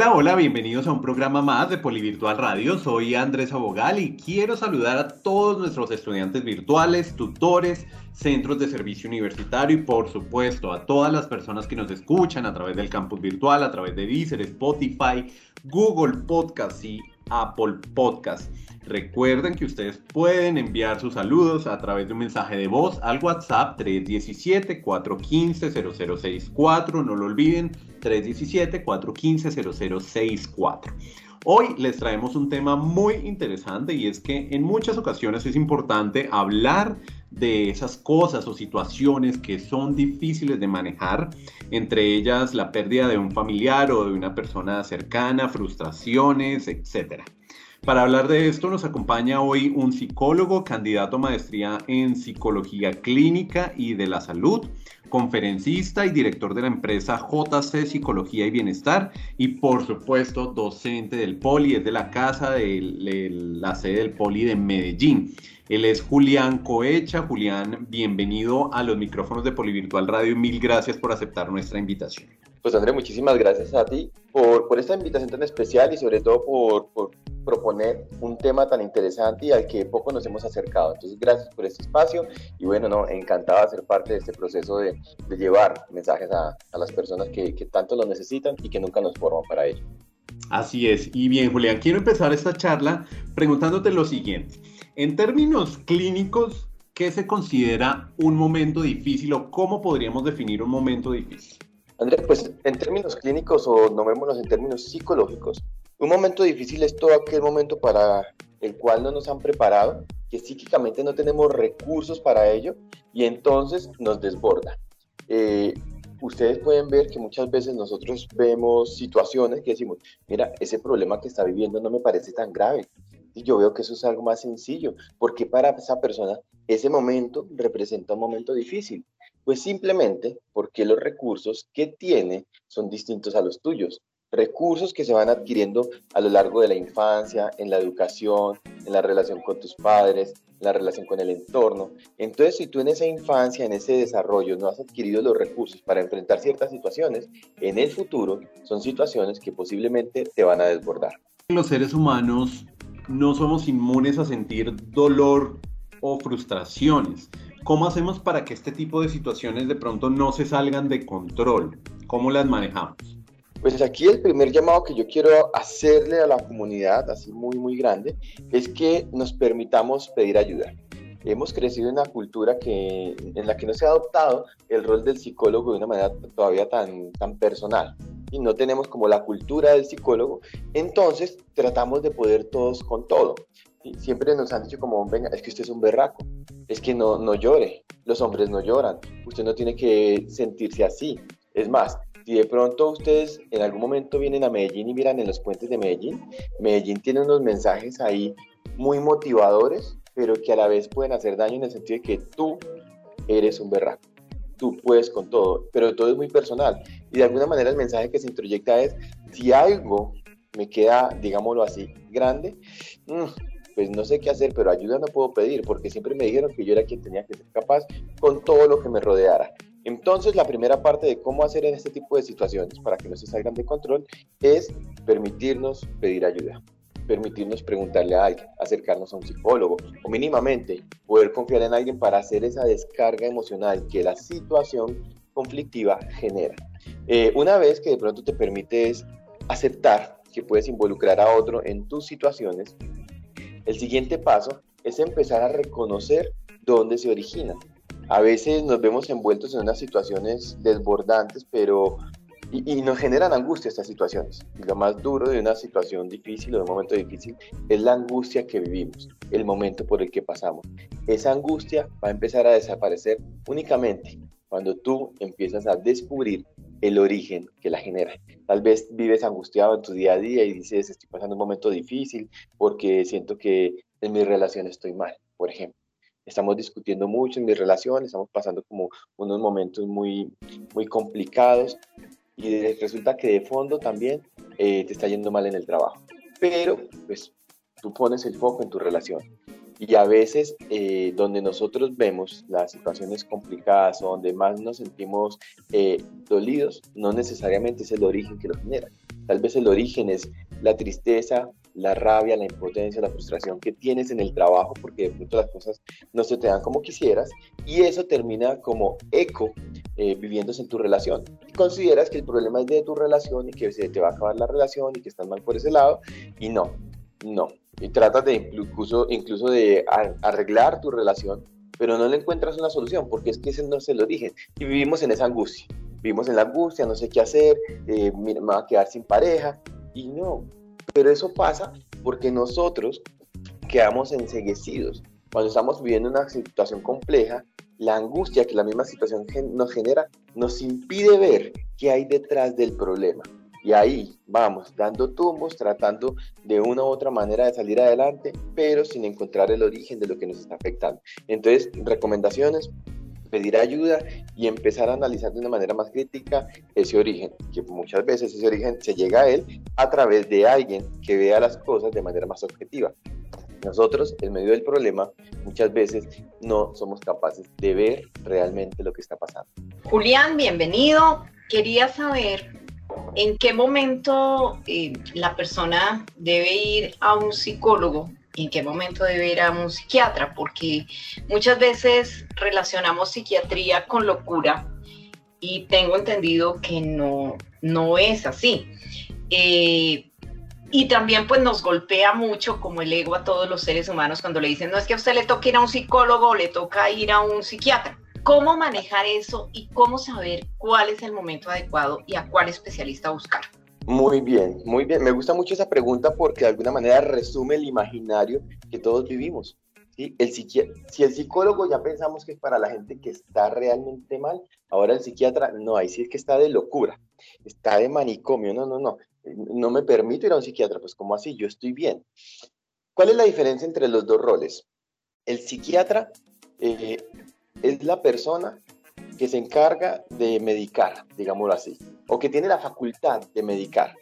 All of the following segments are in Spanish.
Hola, hola, bienvenidos a un programa más de Polivirtual Radio. Soy Andrés Abogal y quiero saludar a todos nuestros estudiantes virtuales, tutores, centros de servicio universitario y por supuesto a todas las personas que nos escuchan a través del campus virtual, a través de Deezer, Spotify, Google Podcast y Apple Podcast. Recuerden que ustedes pueden enviar sus saludos a través de un mensaje de voz al WhatsApp 317-415-0064. No lo olviden, 317-415-0064. Hoy les traemos un tema muy interesante y es que en muchas ocasiones es importante hablar de esas cosas o situaciones que son difíciles de manejar, entre ellas la pérdida de un familiar o de una persona cercana, frustraciones, etc. Para hablar de esto nos acompaña hoy un psicólogo, candidato a maestría en psicología clínica y de la salud, conferencista y director de la empresa JC Psicología y Bienestar y por supuesto docente del Poli, es de la casa de la sede del Poli de Medellín. Él es Julián Coecha. Julián, bienvenido a los micrófonos de Polivirtual Radio y mil gracias por aceptar nuestra invitación. Pues André, muchísimas gracias a ti por, esta invitación tan especial y sobre todo por, proponer un tema tan interesante y al que poco nos hemos acercado. Entonces, gracias por este espacio y bueno, no, encantado de ser parte de este proceso de, de llevar mensajes a, a las personas que, que, tanto lo necesitan y que nunca nos forman para ello. Así es. Y bien, Julián, quiero empezar esta charla preguntándote lo siguiente. En términos clínicos, ¿qué se considera un momento difícil o cómo podríamos definir un momento difícil? Andrés, pues en términos clínicos o nombrémoslos en términos psicológicos, un momento difícil es todo aquel momento para el cual no nos han preparado, que psíquicamente no tenemos recursos para ello y entonces nos desborda. Eh, ustedes pueden ver que muchas veces nosotros vemos situaciones que decimos, mira, ese problema que está viviendo no me parece tan grave. Y yo veo que eso es algo más sencillo, porque para esa persona ese momento representa un momento difícil. Pues simplemente porque los recursos que tiene son distintos a los tuyos. Recursos que se van adquiriendo a lo largo de la infancia, en la educación, en la relación con tus padres, en la relación con el entorno. Entonces, si tú en esa infancia, en ese desarrollo, no has adquirido los recursos para enfrentar ciertas situaciones, en el futuro son situaciones que posiblemente te van a desbordar. Los seres humanos no somos inmunes a sentir dolor o frustraciones. ¿Cómo hacemos para que este tipo de situaciones de pronto no se salgan de control? ¿Cómo las manejamos? Pues aquí el primer llamado que yo quiero hacerle a la comunidad, así muy, muy grande, es que nos permitamos pedir ayuda. Hemos crecido en una cultura que, en la que no se ha adoptado el rol del psicólogo de una manera todavía tan, tan personal y no tenemos como la cultura del psicólogo, entonces tratamos de poder todos con todo. Y siempre nos han dicho como, venga, es que usted es un berraco, es que no, no llore, los hombres no lloran, usted no tiene que sentirse así. Es más, si de pronto ustedes en algún momento vienen a Medellín y miran en los puentes de Medellín, Medellín tiene unos mensajes ahí muy motivadores, pero que a la vez pueden hacer daño en el sentido de que tú eres un berraco tú puedes con todo, pero todo es muy personal. Y de alguna manera el mensaje que se introyecta es, si algo me queda, digámoslo así, grande, mm, pues no sé qué hacer, pero ayuda no puedo pedir, porque siempre me dijeron que yo era quien tenía que ser capaz con todo lo que me rodeara. Entonces, la primera parte de cómo hacer en este tipo de situaciones para que no se salgan de control es permitirnos pedir ayuda permitirnos preguntarle a alguien, acercarnos a un psicólogo o mínimamente poder confiar en alguien para hacer esa descarga emocional que la situación conflictiva genera. Eh, una vez que de pronto te permites aceptar que puedes involucrar a otro en tus situaciones, el siguiente paso es empezar a reconocer dónde se origina. A veces nos vemos envueltos en unas situaciones desbordantes, pero y, nos generan angustia estas situaciones. Y lo más duro de una situación difícil o de un momento difícil es la angustia que vivimos, el momento por el que pasamos. Esa angustia va a empezar a desaparecer únicamente cuando tú empiezas a descubrir el origen que la genera. Tal vez vives angustiado en tu día a día y dices, estoy pasando un momento difícil porque siento que en mi relación estoy mal, por ejemplo. Estamos discutiendo mucho en mi relación, estamos pasando como unos momentos muy, muy complicados y resulta que de fondo también eh, te está yendo mal en el trabajo. Pero pues tú pones el foco en tu relación y a veces eh, donde nosotros vemos las situaciones complicadas o donde más nos sentimos eh, dolidos, no necesariamente es el origen que lo genera. Tal vez el origen es la tristeza, la rabia, la impotencia, la frustración que tienes en el trabajo porque de pronto las cosas no se te dan como quisieras y eso termina como eco eh, viviéndose en tu relación. Y consideras que el problema es de tu relación y que se te va a acabar la relación y que estás mal por ese lado y no, no y tratas de incluso, incluso de arreglar tu relación, pero no le encuentras una solución porque es que ese no es el origen. Y vivimos en esa angustia. Vivimos en la angustia, no sé qué hacer, eh, me va a quedar sin pareja. Y no, pero eso pasa porque nosotros quedamos enseguecidos. Cuando estamos viviendo una situación compleja, la angustia que la misma situación nos genera nos impide ver qué hay detrás del problema. Y ahí vamos, dando tumbos, tratando de una u otra manera de salir adelante, pero sin encontrar el origen de lo que nos está afectando. Entonces, recomendaciones, pedir ayuda y empezar a analizar de una manera más crítica ese origen, que muchas veces ese origen se llega a él a través de alguien que vea las cosas de manera más objetiva. Nosotros, en medio del problema, muchas veces no somos capaces de ver realmente lo que está pasando. Julián, bienvenido. Quería saber ¿En qué momento eh, la persona debe ir a un psicólogo? ¿En qué momento debe ir a un psiquiatra? Porque muchas veces relacionamos psiquiatría con locura y tengo entendido que no, no es así. Eh, y también pues nos golpea mucho como el ego a todos los seres humanos cuando le dicen, no es que a usted le toque ir a un psicólogo, le toca ir a un psiquiatra cómo manejar eso y cómo saber cuál es el momento adecuado y a cuál especialista buscar. Muy bien, muy bien. Me gusta mucho esa pregunta porque de alguna manera resume el imaginario que todos vivimos. ¿sí? El si el psicólogo ya pensamos que es para la gente que está realmente mal, ahora el psiquiatra no, ahí sí es que está de locura, está de manicomio, no, no, no, no me permito ir a un psiquiatra, pues ¿cómo así? Yo estoy bien. ¿Cuál es la diferencia entre los dos roles? El psiquiatra eh, es la persona que se encarga de medicar, digámoslo así, o que tiene la facultad de medicar.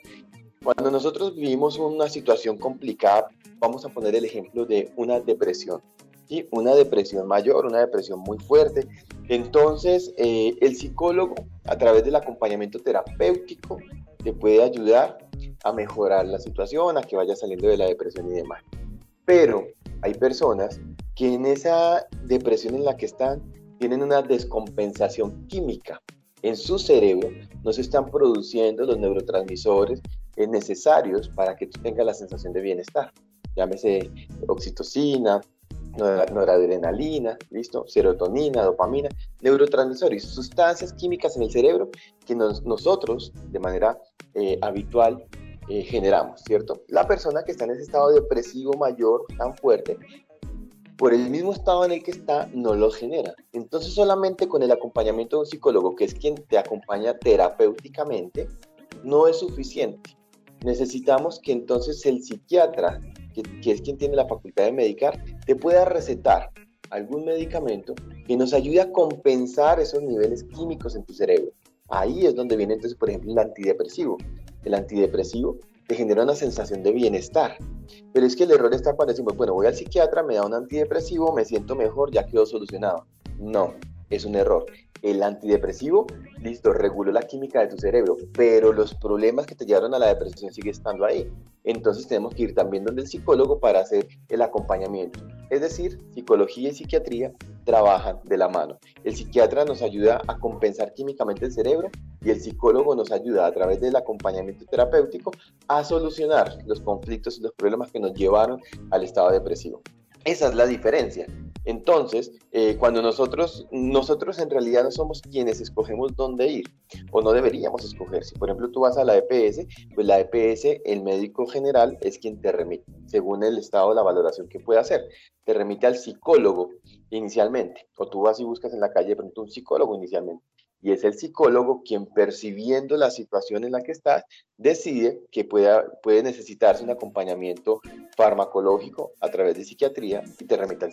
Cuando nosotros vivimos una situación complicada, vamos a poner el ejemplo de una depresión, ¿sí? una depresión mayor, una depresión muy fuerte. Entonces, eh, el psicólogo, a través del acompañamiento terapéutico, te puede ayudar a mejorar la situación, a que vaya saliendo de la depresión y demás. Pero hay personas que en esa depresión en la que están tienen una descompensación química. En su cerebro no se están produciendo los neurotransmisores necesarios para que tú tengas la sensación de bienestar. Llámese oxitocina, noradrenalina, ¿listo? Serotonina, dopamina, neurotransmisores, sustancias químicas en el cerebro que nosotros de manera eh, habitual eh, generamos, ¿cierto? La persona que está en ese estado depresivo mayor, tan fuerte, por el mismo estado en el que está, no los genera. Entonces solamente con el acompañamiento de un psicólogo, que es quien te acompaña terapéuticamente, no es suficiente. Necesitamos que entonces el psiquiatra, que, que es quien tiene la facultad de medicar, te pueda recetar algún medicamento que nos ayude a compensar esos niveles químicos en tu cerebro. Ahí es donde viene entonces, por ejemplo, el antidepresivo. El antidepresivo te genera una sensación de bienestar. Pero es que el error está cuando bueno, voy al psiquiatra, me da un antidepresivo, me siento mejor, ya quedó solucionado. No, es un error. El antidepresivo, listo, reguló la química de tu cerebro, pero los problemas que te llevaron a la depresión siguen estando ahí. Entonces tenemos que ir también donde el psicólogo para hacer el acompañamiento. Es decir, psicología y psiquiatría trabajan de la mano. El psiquiatra nos ayuda a compensar químicamente el cerebro y el psicólogo nos ayuda a través del acompañamiento terapéutico a solucionar los conflictos y los problemas que nos llevaron al estado depresivo. Esa es la diferencia. Entonces, eh, cuando nosotros, nosotros en realidad no somos quienes escogemos dónde ir, o no deberíamos escoger. Si por ejemplo tú vas a la EPS, pues la EPS, el médico general es quien te remite, según el estado de la valoración que puede hacer. Te remite al psicólogo inicialmente, o tú vas y buscas en la calle de pronto un psicólogo inicialmente. Y es el psicólogo quien percibiendo la situación en la que estás decide que pueda, puede necesitarse un acompañamiento farmacológico a través de psiquiatría y te remite al.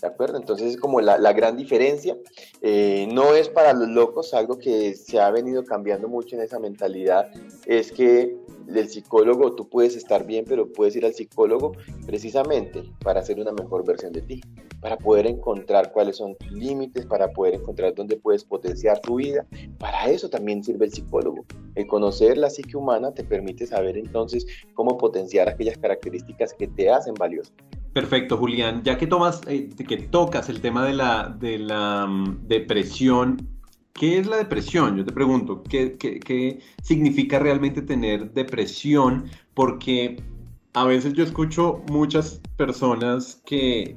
¿De acuerdo? Entonces es como la, la gran diferencia. Eh, no es para los locos, algo que se ha venido cambiando mucho en esa mentalidad, es que el psicólogo, tú puedes estar bien, pero puedes ir al psicólogo precisamente para hacer una mejor versión de ti, para poder encontrar cuáles son tus límites, para poder encontrar dónde puedes potenciar tu vida. Para eso también sirve el psicólogo. El conocer la psique humana te permite saber entonces cómo potenciar aquellas características que te hacen valioso. Perfecto, Julián. Ya que tomas, eh, que tocas el tema de la, de la mm, depresión, ¿Qué es la depresión? Yo te pregunto, ¿qué, significa realmente tener depresión? Porque a veces yo escucho muchas personas que,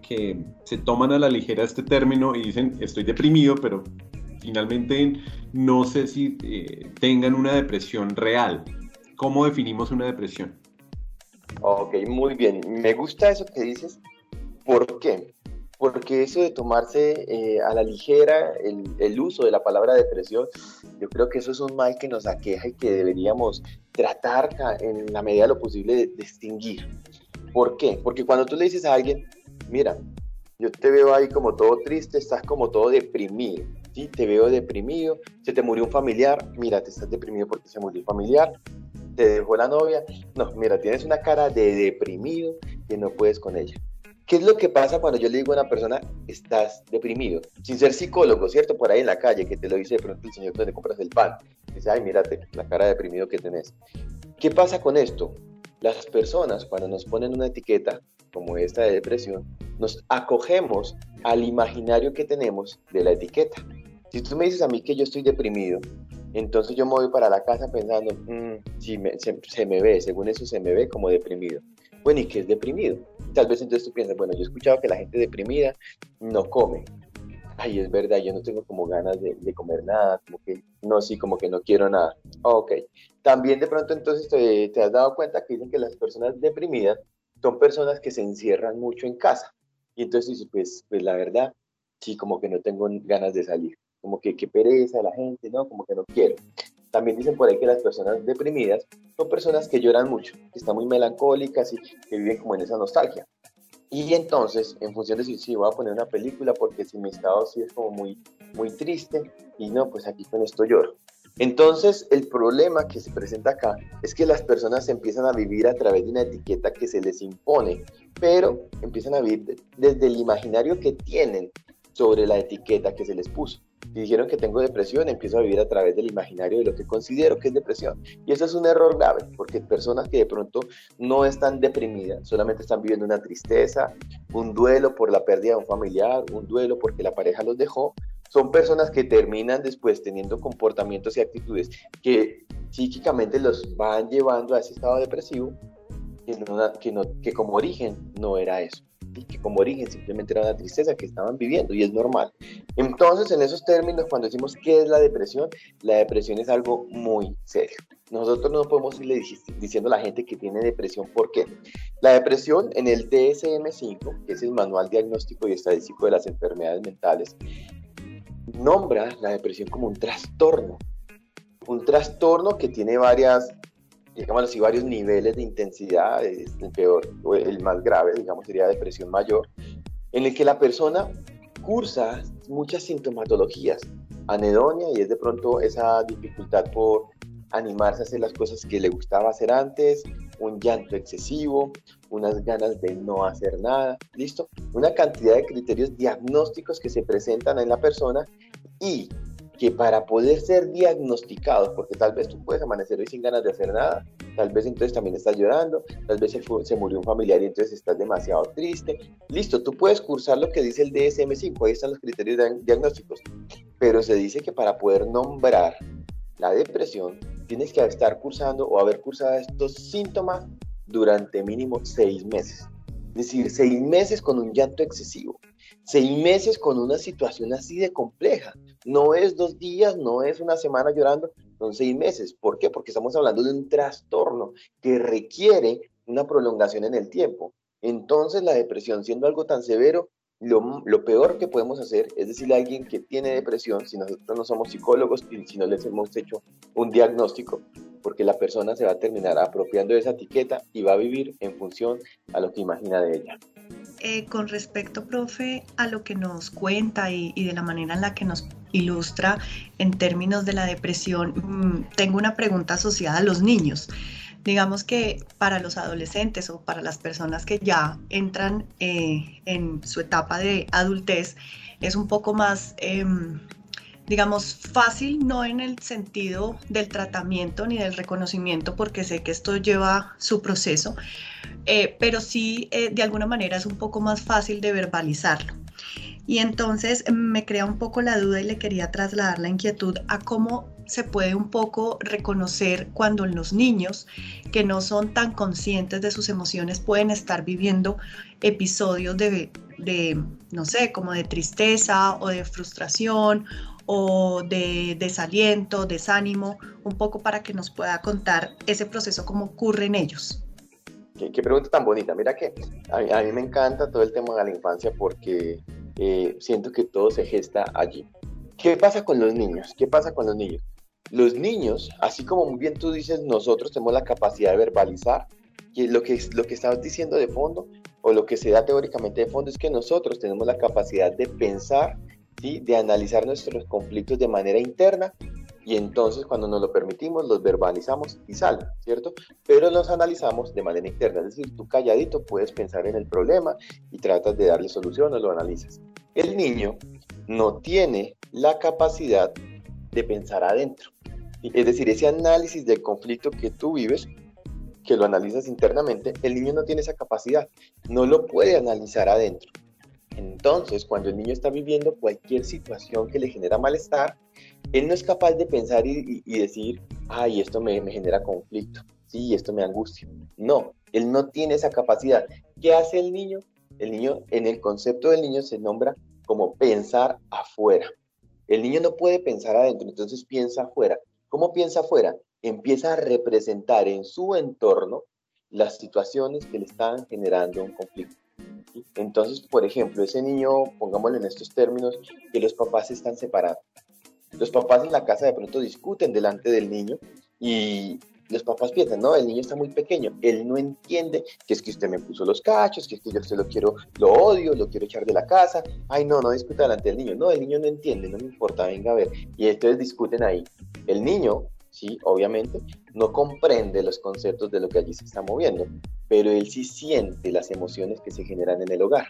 se toman a la ligera este término y dicen, estoy deprimido, pero finalmente no sé si eh, tengan una depresión real. ¿Cómo definimos una depresión? Ok, muy bien. Me gusta eso que dices. ¿Por qué? Porque eso de tomarse eh, a la ligera el, uso de la palabra depresión, yo creo que eso es un mal que nos aqueja y que deberíamos tratar en la medida de lo posible de distinguir. ¿Por qué? Porque cuando tú le dices a alguien, mira, yo te veo ahí como todo triste, estás como todo deprimido, ¿sí? Te veo deprimido, se te murió un familiar, mira, te estás deprimido porque se murió un familiar, te dejó la novia, no, mira, tienes una cara de deprimido que no puedes con ella. ¿Qué es lo que pasa cuando yo le digo a una persona, estás deprimido? Sin ser psicólogo, ¿cierto? Por ahí en la calle, que te lo dice de pronto el señor donde compras el pan. Dice, ay, mírate, la cara de deprimido que tenés. ¿Qué pasa con esto? Las personas, cuando nos ponen una etiqueta como esta de depresión, nos acogemos al imaginario que tenemos de la etiqueta. Si tú me dices a mí que yo estoy deprimido, entonces yo me voy para la casa pensando, mm, si se, se, me ve, según eso se me ve como deprimido. Bueno, ¿y qué es deprimido? Tal vez entonces tú piensas, bueno, yo he escuchado que la gente deprimida no come. Ay, es verdad, yo no tengo como ganas de, comer nada, como que no, sí, como que no quiero nada. ok. También de pronto entonces te, has dado cuenta que dicen que las personas deprimidas son personas que se encierran mucho en casa. Y entonces dices, pues, pues la verdad, sí, como que no tengo ganas de salir. Como que qué pereza la gente, ¿no? Como que no quiero. También dicen por ahí que las personas deprimidas son personas que lloran mucho, que están muy melancólicas y que viven como en esa nostalgia. Y entonces, en función de si sí, voy a poner una película porque si mi estado sí es como muy, muy triste y no, pues aquí con esto lloro. Entonces, el problema que se presenta acá es que las personas empiezan a vivir a través de una etiqueta que se les impone, pero empiezan a vivir desde el imaginario que tienen sobre la etiqueta que se les puso. Si dijeron que tengo depresión, empiezo a vivir a través del imaginario de lo que considero que es depresión. Y eso es un error grave, porque personas que de pronto no están deprimidas, solamente están viviendo una tristeza, un duelo por la pérdida de un familiar, un duelo porque la pareja los dejó, son personas que terminan después teniendo comportamientos y actitudes que psíquicamente los van llevando a ese estado depresivo que, que como origen no era eso que como origen simplemente era una tristeza que estaban viviendo y es normal. Entonces, en esos términos, cuando decimos qué es la depresión, la depresión es algo muy serio. Nosotros no podemos irle diciendo a la gente que tiene depresión. ¿Por qué? La depresión en el DSM-5, que es el Manual Diagnóstico y Estadístico de las Enfermedades Mentales, nombra la depresión como un trastorno. Un trastorno que tiene varias digamos así, varios niveles de intensidad, el peor o el más grave, digamos, sería depresión mayor, en el que la persona cursa muchas sintomatologías, anedonia y es de pronto esa dificultad por animarse a hacer las cosas que le gustaba hacer antes, un llanto excesivo, unas ganas de no hacer nada, ¿listo? Una cantidad de criterios diagnósticos que se presentan en la persona y que para poder ser diagnosticados, porque tal vez tú puedes amanecer hoy sin ganas de hacer nada, tal vez entonces también estás llorando, tal vez se, se murió un familiar y entonces estás demasiado triste. Listo, tú puedes cursar lo que dice el DSM-5, ahí están los criterios diagnósticos, pero se dice que para poder nombrar la depresión, tienes que estar cursando o haber cursado estos síntomas durante mínimo seis meses. Es decir, seis meses con un llanto excesivo, seis meses con una situación así de compleja, no es dos días, no es una semana llorando, son seis meses. ¿Por qué? Porque estamos hablando de un trastorno que requiere una prolongación en el tiempo. Entonces la depresión, siendo algo tan severo, lo, lo, peor que podemos hacer es decirle a alguien que tiene depresión, si nosotros no somos psicólogos y si no les hemos hecho un diagnóstico, porque la persona se va a terminar apropiando de esa etiqueta y va a vivir en función a lo que imagina de ella. Eh, con respecto, profe, a lo que nos cuenta y, de la manera en la que nos ilustra en términos de la depresión, mmm, tengo una pregunta asociada a los niños. Digamos que para los adolescentes o para las personas que ya entran eh, en su etapa de adultez, es un poco más, eh, digamos, fácil, no en el sentido del tratamiento ni del reconocimiento, porque sé que esto lleva su proceso, eh, pero sí eh, de alguna manera es un poco más fácil de verbalizarlo. Y entonces me crea un poco la duda y le quería trasladar la inquietud a cómo se puede un poco reconocer cuando los niños que no son tan conscientes de sus emociones pueden estar viviendo episodios de, de no sé, como de tristeza o de frustración o de desaliento, desánimo, un poco para que nos pueda contar ese proceso, cómo ocurre en ellos. Qué, pregunta tan bonita. Mira que a mí, a mí, me encanta todo el tema de la infancia porque eh, siento que todo se gesta allí. ¿Qué pasa con los niños? ¿Qué pasa con los niños? Los niños, así como muy bien tú dices, nosotros tenemos la capacidad de verbalizar, que lo que, lo que estabas diciendo de fondo, o lo que se da teóricamente de fondo, es que nosotros tenemos la capacidad de pensar, ¿sí? de analizar nuestros conflictos de manera interna, y entonces cuando nos lo permitimos, los verbalizamos y salen, ¿cierto? Pero los analizamos de manera interna, es decir, tú calladito puedes pensar en el problema y tratas de darle solución o lo analizas. El niño no tiene la capacidad de pensar adentro. Es decir, ese análisis del conflicto que tú vives, que lo analizas internamente, el niño no tiene esa capacidad, no lo puede analizar adentro. Entonces, cuando el niño está viviendo cualquier situación que le genera malestar, él no es capaz de pensar y, decir, ay, esto me, me, genera conflicto, sí, esto me angustia. No, él no tiene esa capacidad. ¿Qué hace el niño? El niño, en el concepto del niño se nombra como pensar afuera. El niño no puede pensar adentro, entonces piensa afuera. ¿Cómo piensa afuera? Empieza a representar en su entorno las situaciones que le están generando un conflicto. Entonces, por ejemplo, ese niño, pongámoslo en estos términos, que los papás están separando. Los papás en la casa de pronto discuten delante del niño y los papás piensan, no, el niño está muy pequeño, él no entiende que es que usted me puso los cachos, que es que yo usted lo quiero, lo odio, lo quiero echar de la casa, ay no, no discuta delante del niño, no, el niño no entiende, no me importa, venga a ver, y entonces discuten ahí. El niño, sí, obviamente, no comprende los conceptos de lo que allí se está moviendo, pero él sí siente las emociones que se generan en el hogar.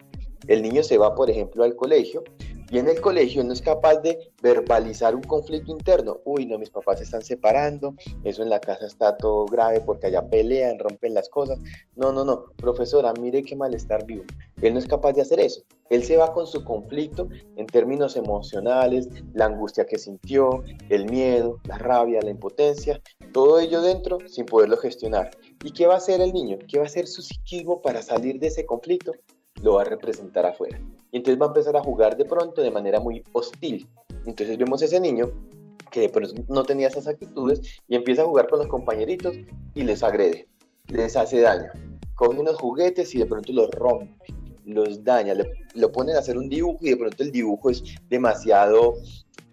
El niño se va, por ejemplo, al colegio y en el colegio no es capaz de verbalizar un conflicto interno. Uy, no, mis papás se están separando, eso en la casa está todo grave porque allá pelean, rompen las cosas. No, no, no, profesora, mire qué malestar vivo. Él no es capaz de hacer eso. Él se va con su conflicto en términos emocionales, la angustia que sintió, el miedo, la rabia, la impotencia, todo ello dentro sin poderlo gestionar. ¿Y qué va a hacer el niño? ¿Qué va a hacer su psiquismo para salir de ese conflicto? Lo va a representar afuera. Y entonces va a empezar a jugar de pronto de manera muy hostil. Entonces vemos a ese niño que de pronto no tenía esas actitudes y empieza a jugar con los compañeritos y les agrede, les hace daño. Coge unos juguetes y de pronto los rompe, los daña, le, lo ponen a hacer un dibujo y de pronto el dibujo es demasiado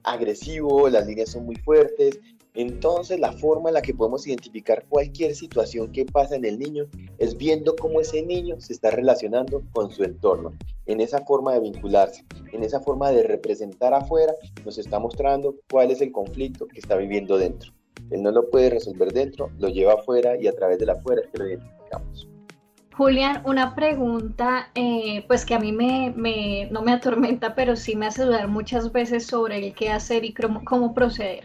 agresivo, las líneas son muy fuertes, entonces, la forma en la que podemos identificar cualquier situación que pasa en el niño es viendo cómo ese niño se está relacionando con su entorno. En esa forma de vincularse, en esa forma de representar afuera, nos está mostrando cuál es el conflicto que está viviendo dentro. Él no lo puede resolver dentro, lo lleva afuera y a través de la afuera es que lo identificamos. Julián, una pregunta, eh, pues que a mí me, no me atormenta, pero sí me hace dudar muchas veces sobre el qué hacer y cómo proceder.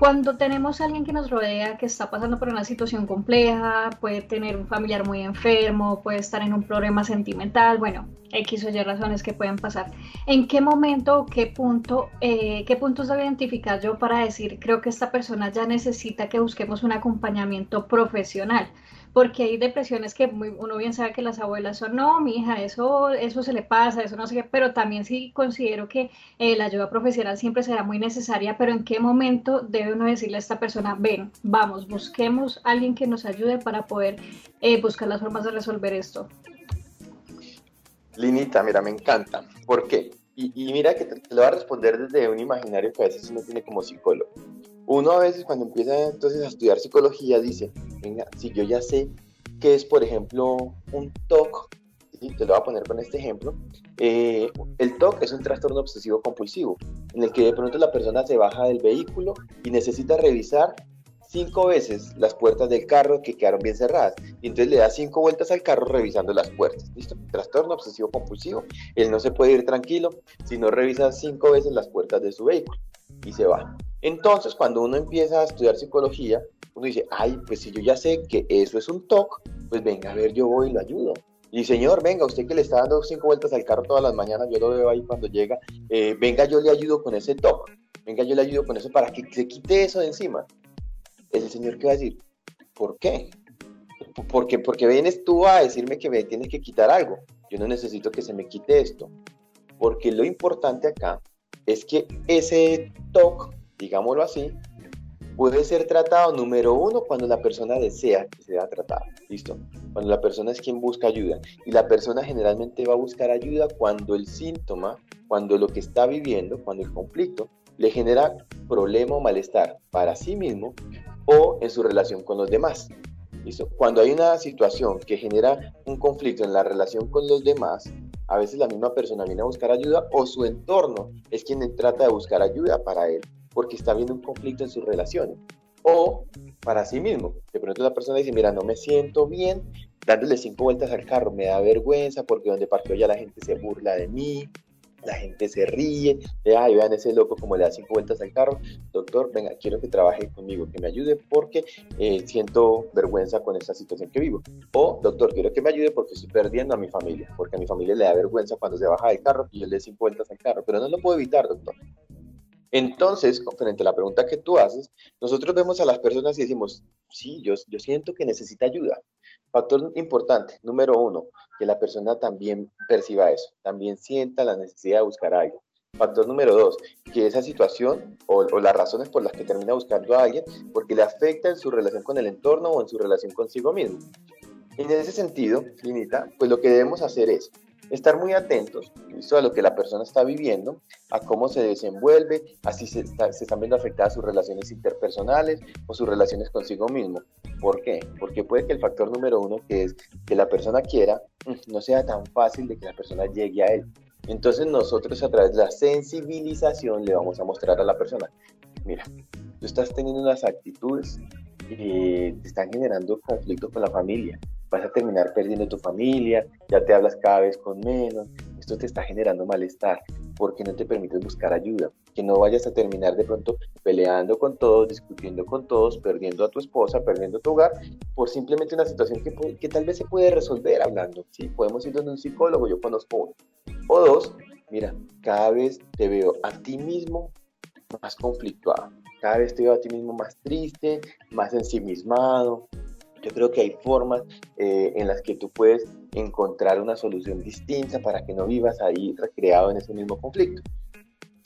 Cuando tenemos a alguien que nos rodea que está pasando por una situación compleja, puede tener un familiar muy enfermo, puede estar en un problema sentimental, bueno, X o Y razones que pueden pasar. ¿En qué momento qué punto, eh, qué puntos debo identificar yo para decir, creo que esta persona ya necesita que busquemos un acompañamiento profesional? Porque hay depresiones que muy, uno bien sabe que las abuelas son, no, mi hija, eso, eso se le pasa, eso no sé qué, pero también sí considero que eh, la ayuda profesional siempre será muy necesaria, pero en qué momento debe uno decirle a esta persona, ven, vamos, busquemos a alguien que nos ayude para poder eh, buscar las formas de resolver esto. Linita, mira, me encanta. ¿Por qué? Y, mira que te, lo voy a responder desde un imaginario que a veces uno tiene como psicólogo. Uno a veces cuando empieza entonces a estudiar psicología dice, venga, si yo ya sé qué es, por ejemplo, un TOC, te lo voy a poner con este ejemplo, eh, el TOC es un trastorno obsesivo compulsivo, en el que de pronto la persona se baja del vehículo y necesita revisar cinco veces las puertas del carro que quedaron bien cerradas. Y entonces le da cinco vueltas al carro revisando las puertas. ¿Listo? Trastorno obsesivo compulsivo. Él no se puede ir tranquilo si no revisa cinco veces las puertas de su vehículo. Y se va. Entonces, cuando uno empieza a estudiar psicología, uno dice, ay, pues si yo ya sé que eso es un TOC, pues venga a ver, yo voy y lo ayudo. Y señor, venga, usted que le está dando cinco vueltas al carro todas las mañanas, yo lo veo ahí cuando llega, eh, venga, yo le ayudo con ese TOC, venga, yo le ayudo con eso para que se quite eso de encima el Señor que va a decir, ¿por qué? Porque, porque vienes tú a decirme que me tienes que quitar algo. Yo no necesito que se me quite esto. Porque lo importante acá es que ese TOC, digámoslo así, puede ser tratado número uno cuando la persona desea que sea tratado. ¿Listo? Cuando la persona es quien busca ayuda. Y la persona generalmente va a buscar ayuda cuando el síntoma, cuando lo que está viviendo, cuando el conflicto le genera problema o malestar para sí mismo o en su relación con los demás. Cuando hay una situación que genera un conflicto en la relación con los demás, a veces la misma persona viene a buscar ayuda o su entorno es quien trata de buscar ayuda para él, porque está viendo un conflicto en sus relaciones. O para sí mismo. De pronto la persona dice, mira, no me siento bien dándole cinco vueltas al carro, me da vergüenza porque donde parqueo ya la gente se burla de mí, la gente se ríe, de, ay, vean ese loco como le da cinco vueltas al carro, doctor, venga, quiero que trabaje conmigo, que me ayude porque eh, siento vergüenza con esta situación que vivo. O, doctor, quiero que me ayude porque estoy perdiendo a mi familia, porque a mi familia le da vergüenza cuando se baja del carro y yo le doy cinco vueltas al carro, pero no lo puedo evitar, doctor. Entonces, frente a la pregunta que tú haces, nosotros vemos a las personas y decimos, sí, yo, yo siento que necesita ayuda. Factor importante, número uno, que la persona también perciba eso, también sienta la necesidad de buscar algo. Factor número dos, que esa situación o, o, las razones por las que termina buscando a alguien, porque le afecta en su relación con el entorno o en su relación consigo mismo. En ese sentido, Linita, pues lo que debemos hacer es estar muy atentos a lo que la persona está viviendo, a cómo se desenvuelve, así se, se, están viendo afectadas sus relaciones interpersonales o sus relaciones consigo mismo. ¿Por qué? Porque puede que el factor número uno, que es que la persona quiera, mm, no sea tan fácil de que la persona llegue a él. Entonces nosotros a través de la sensibilización le vamos a mostrar a la persona, mira, tú estás teniendo unas actitudes que te están generando conflictos con la familia vas a terminar perdiendo tu familia, ya te hablas cada vez con menos, esto te está generando malestar, porque no te permites buscar ayuda, que no vayas a terminar de pronto peleando con todos, discutiendo con todos, perdiendo a tu esposa, perdiendo tu hogar, por simplemente una situación que, que tal vez se puede resolver hablando, ¿sí? Podemos ir donde un psicólogo, yo conozco uno. O dos, mira, cada vez te veo a ti mismo más conflictuado, cada vez te veo a ti mismo más triste, más ensimismado, yo creo que hay formas eh, en las que tú puedes encontrar una solución distinta para que no vivas ahí recreado en ese mismo conflicto.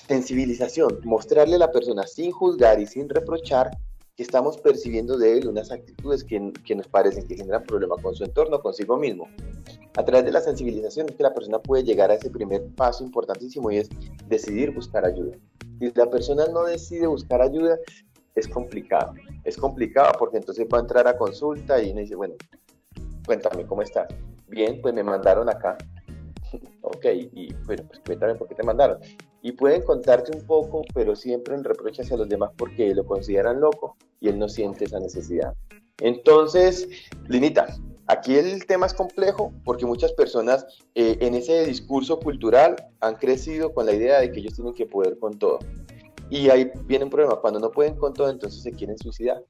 Sensibilización, mostrarle a la persona sin juzgar y sin reprochar que estamos percibiendo de él unas actitudes que, que nos parecen que generan problemas con su entorno, consigo mismo. A través de la sensibilización es que la persona puede llegar a ese primer paso importantísimo y es decidir buscar ayuda. Si la persona no decide buscar ayuda, es complicado. Es complicado porque entonces va a entrar a consulta y me dice, bueno, cuéntame cómo estás. Bien, pues me mandaron acá. ok, y bueno, pues cuéntame por qué te mandaron. Y pueden contarte un poco, pero siempre en reproche hacia los demás porque lo consideran loco y él no siente esa necesidad. Entonces, Linita, aquí el tema es complejo porque muchas personas eh, en ese discurso cultural han crecido con la idea de que ellos tienen que poder con todo. Y ahí viene un problema, cuando no pueden con todo, entonces se quieren suicidar.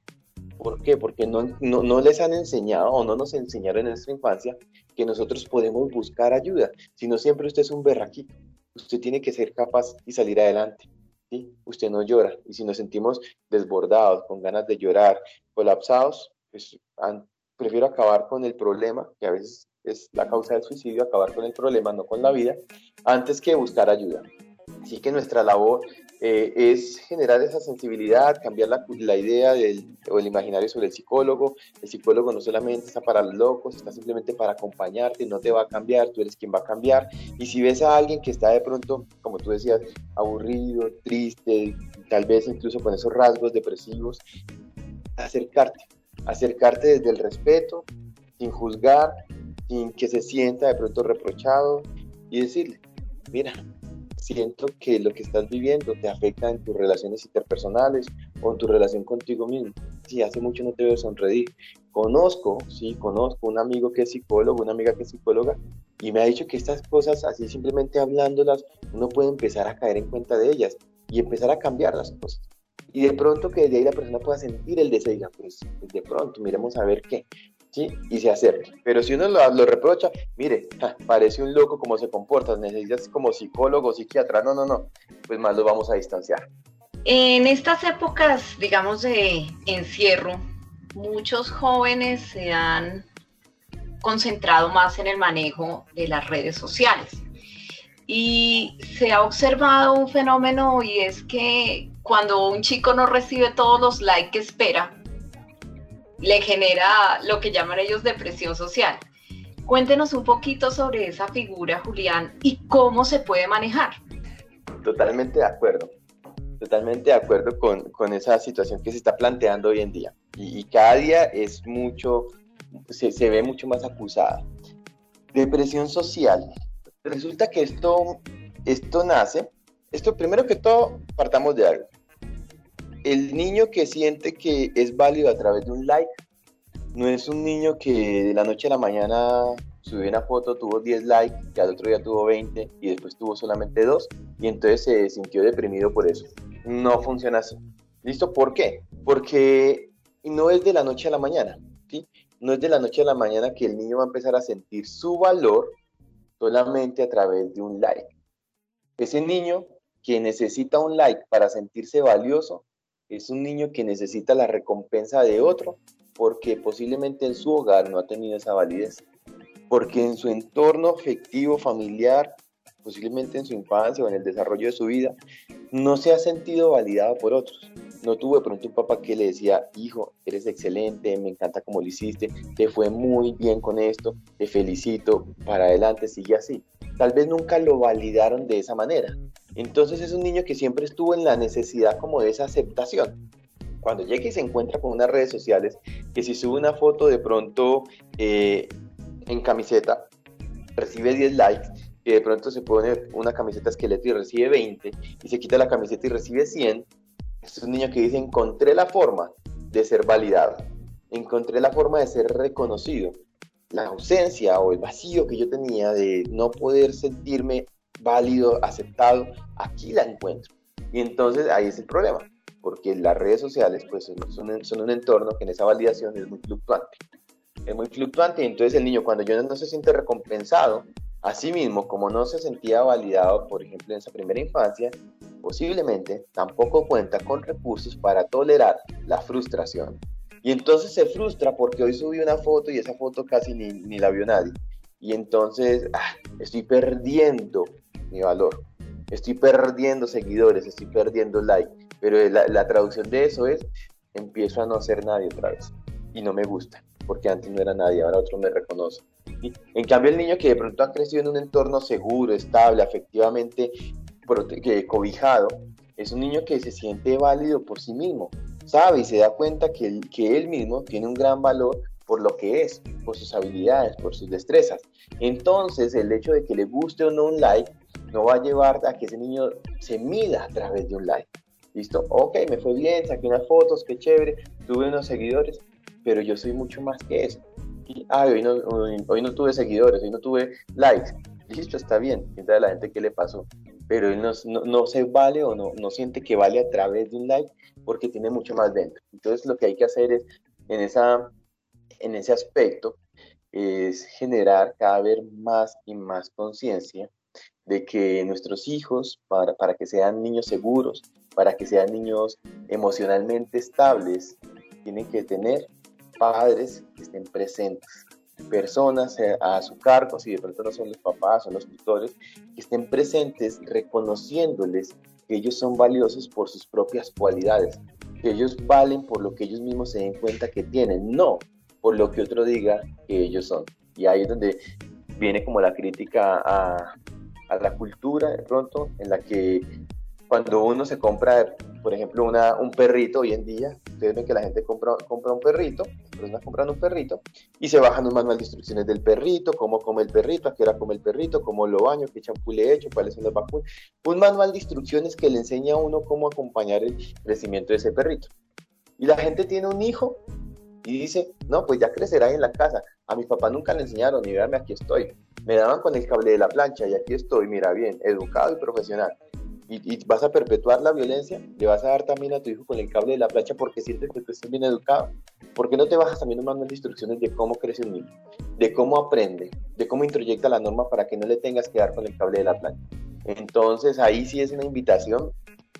¿Por qué? Porque no, no, no, les han enseñado o no nos enseñaron en nuestra infancia que nosotros podemos buscar ayuda. Si no siempre usted es un berraquito, usted tiene que ser capaz y salir adelante. ¿sí? Usted no llora. Y si nos sentimos desbordados, con ganas de llorar, colapsados, pues prefiero acabar con el problema, que a veces es la causa del suicidio, acabar con el problema, no con la vida, antes que buscar ayuda. Así que nuestra labor eh, es generar esa sensibilidad, cambiar la, la idea del, o el imaginario sobre el psicólogo. El psicólogo no solamente está para los locos, está simplemente para acompañarte, no te va a cambiar, tú eres quien va a cambiar. Y si ves a alguien que está de pronto, como tú decías, aburrido, triste, tal vez incluso con esos rasgos depresivos, acercarte, acercarte desde el respeto, sin juzgar, sin que se sienta de pronto reprochado y decirle, mira, siento que lo que estás viviendo te afecta en tus relaciones interpersonales o en tu relación contigo mismo. Si hace mucho no te veo sonreír. Conozco, sí, conozco un amigo que es psicólogo, una amiga que es psicóloga, y me ha dicho que estas cosas, así simplemente hablándolas, uno puede empezar a caer en cuenta de ellas y empezar a cambiar las cosas. Y de pronto que de ahí la persona pueda sentir el deseo y pues, pues de pronto, miremos a ver qué. Y se acerca. Pero si uno lo, reprocha, mire, parece un loco como se comporta, necesitas como psicólogo, psiquiatra, no, no, no, pues más lo vamos a distanciar. En estas épocas, digamos, de encierro, muchos jóvenes se han concentrado más en el manejo de las redes sociales. Y se ha observado un fenómeno y es que cuando un chico no recibe todos los likes que espera, le genera lo que llaman ellos depresión social. Cuéntenos un poquito sobre esa figura, Julián, y cómo se puede manejar. Totalmente de acuerdo, totalmente de acuerdo con, con esa situación que se está planteando hoy en día. Y, cada día es mucho, se, se ve mucho más acusada. Depresión social. Resulta que esto, esto nace, esto primero que todo, partamos de algo el niño que siente que es válido a través de un like no es un niño que de la noche a la mañana subió una foto, tuvo 10 likes, y al otro día tuvo 20 y después tuvo solamente 2 y entonces se sintió deprimido por eso. No funciona así. ¿Listo? ¿Por qué? Porque no es de la noche a la mañana, ¿sí? No es de la noche a la mañana que el niño va a empezar a sentir su valor solamente a través de un like. Ese niño que necesita un like para sentirse valioso es un niño que necesita la recompensa de otro porque posiblemente en su hogar no ha tenido esa validez, porque en su entorno afectivo, familiar, posiblemente en su infancia o en el desarrollo de su vida, no se ha sentido validado por otros. No tuvo de pronto un papá que le decía, hijo, eres excelente, me encanta cómo lo hiciste, te fue muy bien con esto, te felicito, para adelante, sigue así. Tal vez nunca lo validaron de esa manera. Entonces es un niño que siempre estuvo en la necesidad como de esa aceptación. Cuando llega se encuentra con unas redes sociales, que si sube una foto de pronto eh, en camiseta, recibe 10 likes, y de pronto se pone una camiseta esqueleto y recibe 20, y se quita la camiseta y recibe 100, es un niño que dice, encontré la forma de ser validado, encontré la forma de ser reconocido. La ausencia o el vacío que yo tenía de no poder sentirme válido, aceptado, aquí la encuentro. Y entonces ahí es el problema, porque las redes sociales pues son, un entorno que en esa validación es muy fluctuante. Es muy fluctuante y entonces el niño cuando yo no se siente recompensado, así mismo como no se sentía validado, por ejemplo, en esa primera infancia, posiblemente tampoco cuenta con recursos para tolerar la frustración. Y entonces se frustra porque hoy subí una foto y esa foto casi ni, ni la vio nadie. Y entonces ah, estoy perdiendo mi valor. Estoy perdiendo seguidores, estoy perdiendo like, pero la, traducción de eso es, empiezo a no ser nadie otra vez y no me gusta, porque antes no era nadie, ahora otro me reconoce. En cambio, el niño que de pronto ha crecido en un entorno seguro, estable, afectivamente cobijado, es un niño que se siente válido por sí mismo, sabe y se da cuenta que, que él mismo tiene un gran valor por lo que es, por sus habilidades, por sus destrezas. Entonces, el hecho de que le guste o no un like no va a llevar a que ese niño se mida a través de un like. ¿Listo? Ok, me fue bien, saqué unas fotos, qué chévere, tuve unos seguidores, pero yo soy mucho más que eso. Y, hoy no, hoy, no tuve seguidores, hoy no tuve likes. Listo, está bien, a la gente qué le pasó. Pero él no, no, se vale o no, no siente que vale a través de un like porque tiene mucho más dentro. Entonces lo que hay que hacer es, en, esa, en ese aspecto, es generar cada vez más y más conciencia de que nuestros hijos, para, para que sean niños seguros, para que sean niños emocionalmente estables, tienen que tener padres que estén presentes, personas eh, a su cargo, si de pronto no son los papás, son los tutores, que estén presentes reconociéndoles que ellos son valiosos por sus propias cualidades, que ellos valen por lo que ellos mismos se den cuenta que tienen, no por lo que otro diga que ellos son. Y ahí es donde viene como la crítica a, a la cultura de pronto, en la que cuando uno se compra, por ejemplo, una, un perrito hoy en día, ustedes ven que la gente compra, compra un perrito, personas compran un perrito, y se bajan un manual de instrucciones del perrito, cómo come el perrito, a qué hora come el perrito, cómo lo baño, qué champú le echo, cuáles son las vacunas. Un manual de instrucciones que le enseña a uno cómo acompañar el crecimiento de ese perrito. Y la gente tiene un hijo y dice, no, pues ya crecerá en la casa. A mi papá nunca le enseñaron, y véame, aquí estoy. Me daban con el cable de la plancha y aquí estoy, mira bien, educado y profesional y, vas a perpetuar la violencia, le vas a dar también a tu hijo con el cable de la plancha porque sientes que tú estás bien educado. ¿Por qué no te bajas también un manual de instrucciones de cómo crece un niño? De cómo aprende, de cómo introyecta la norma para que no le tengas que dar con el cable de la plancha. Entonces ahí sí es una invitación,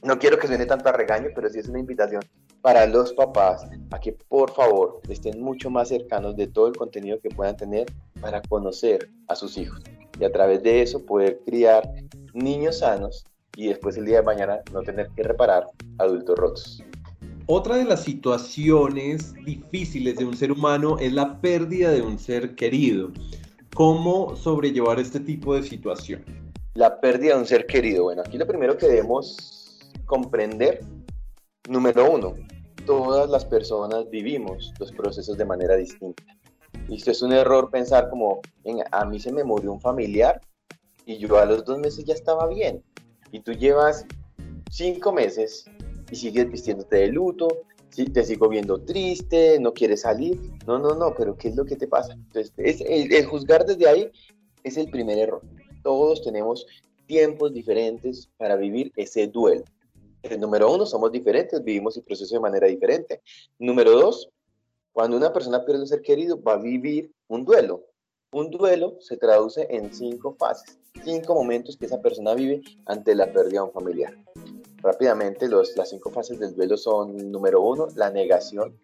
no quiero que suene tanto a regaño, pero sí es una invitación para los papás a que por favor estén mucho más cercanos de todo el contenido que puedan tener para conocer a sus hijos y a través de eso poder criar niños sanos y después el día de mañana no tener que reparar adultos rotos. Otra de las situaciones difíciles de un ser humano es la pérdida de un ser querido. ¿Cómo sobrellevar este tipo de situación? La pérdida de un ser querido. Bueno, aquí lo primero que debemos comprender, número uno, todas las personas vivimos los procesos de manera distinta. Y esto es un error pensar como, a mí se me murió un familiar y yo a los dos meses ya estaba bien y tú llevas cinco meses y sigues vistiéndote de luto, te sigo viendo triste, no quieres salir. No, no, no, pero ¿qué es lo que te pasa? Entonces, es, el, juzgar desde ahí es el primer error. Todos tenemos tiempos diferentes para vivir ese duelo. El número uno, somos diferentes, vivimos el proceso de manera diferente. Número dos, cuando una persona pierde un ser querido, va a vivir un duelo. Un duelo se traduce en cinco fases cinco momentos que esa persona vive ante la pérdida de un familiar. Rápidamente, las cinco fases del duelo son, número uno, la negación.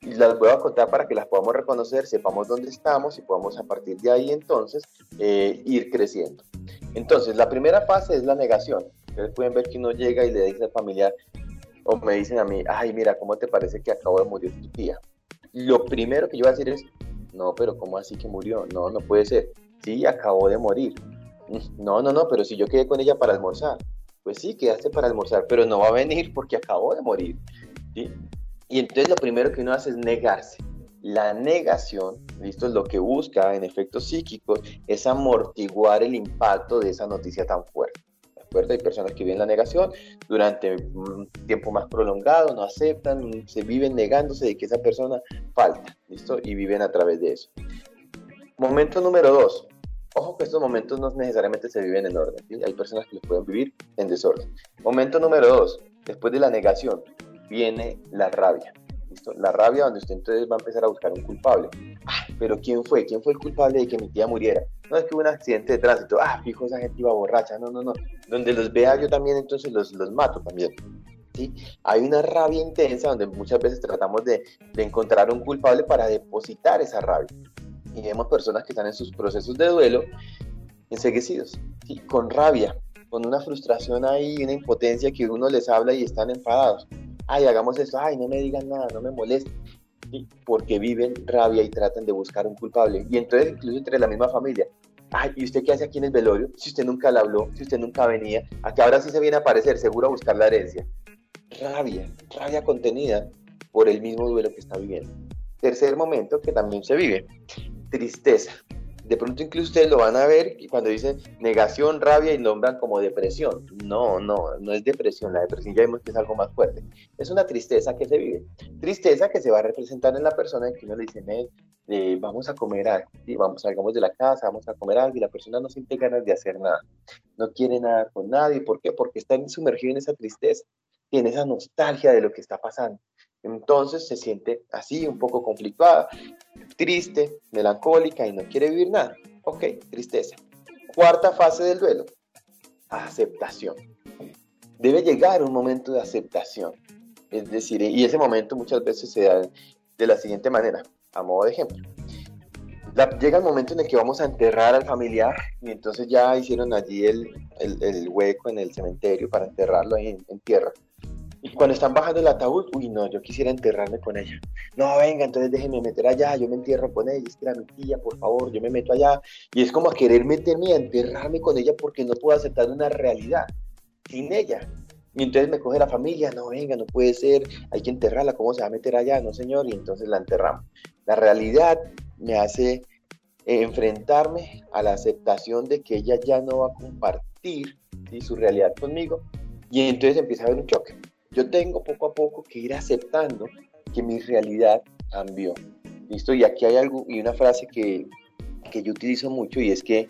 Y las voy a contar para que las podamos reconocer, sepamos dónde estamos y podamos a partir de ahí entonces eh, ir creciendo. Entonces, la primera fase es la negación. Ustedes pueden ver que uno llega y le dice al familiar, o me dicen a mí, ay, mira, ¿cómo te parece que acabo de morir tu tía? Lo primero que yo voy a decir es, no, pero ¿cómo así que murió? No, no puede ser. Sí, acabó de morir. No, no, no, pero si yo quedé con ella para almorzar. Pues sí, quedaste para almorzar, pero no va a venir porque acabó de morir. ¿sí? Y entonces lo primero que uno hace es negarse. La negación, ¿listo? Lo que busca en efectos psíquicos es amortiguar el impacto de esa noticia tan fuerte. Hay personas que viven la negación durante un tiempo más prolongado, no aceptan, se viven negándose de que esa persona falta, ¿listo? Y viven a través de eso. Momento número dos, Ojo que estos momentos no necesariamente se viven en orden. Hay personas que los pueden vivir en desorden. Momento número dos, después de la negación, viene la rabia. La rabia donde usted entonces va a empezar a buscar un culpable. Pero ¿quién fue? ¿Quién fue el culpable de que mi tía muriera? No es que hubo un accidente de tránsito. Ah, fijo, esa gente iba borracha. No, no, no. Donde los vea yo también, entonces los, los mato también. ¿Sí? Hay una rabia intensa donde muchas veces tratamos de, de encontrar un culpable para depositar esa rabia y vemos personas que están en sus procesos de duelo enseguecidos, con rabia, con una frustración ahí, una impotencia que uno les habla y están enfadados. Ay, hagamos esto, ay, no me digan nada, no me molesten. Porque viven rabia y tratan de buscar un culpable. Y entonces, incluso entre la misma familia, ay, ¿y usted qué hace aquí en el velorio? Si usted nunca le habló, si usted nunca venía, aquí ahora sí se viene a aparecer, seguro a buscar la herencia. Rabia, rabia contenida por el mismo duelo que está viviendo. Tercer momento que también se vive, tristeza. De pronto incluso ustedes lo van a ver cuando dicen negación, rabia y nombran como depresión. No, no, no es depresión. La depresión ya vemos que es algo más fuerte. Es una tristeza que se vive. Tristeza que se va a representar en la persona en que uno le dice, eh, vamos a comer algo, vamos, salgamos de la casa, vamos a comer algo y la persona no siente ganas de hacer nada. No quiere nada con nadie. ¿Por qué? Porque está sumergido en esa tristeza. Tiene esa nostalgia de lo que está pasando. Entonces se siente así, un poco conflictuada, triste, melancólica y no quiere vivir nada. Ok, tristeza. Cuarta fase del duelo, aceptación. Debe llegar un momento de aceptación. Es decir, y ese momento muchas veces se da de la siguiente manera, a modo de ejemplo. llega el momento en el que vamos a enterrar al familiar y entonces ya hicieron allí el, el, hueco en el cementerio para enterrarlo ahí en, tierra. Y cuando están bajando el ataúd, uy, no, yo quisiera enterrarme con ella. No, venga, entonces déjenme meter allá, yo me entierro con ella, es que era mi tía, por favor, yo me meto allá. Y es como a querer meterme a enterrarme con ella porque no puedo aceptar una realidad sin ella. Y entonces me coge la familia, no, venga, no puede ser, hay que enterrarla, ¿cómo se va a meter allá? No, señor, y entonces la enterramos. La realidad me hace enfrentarme a la aceptación de que ella ya no va a compartir su realidad conmigo y entonces empieza a haber un choque. Yo tengo poco a poco que ir aceptando que mi realidad cambió. ¿Listo? Y aquí hay algo y una frase que, que yo utilizo mucho y es que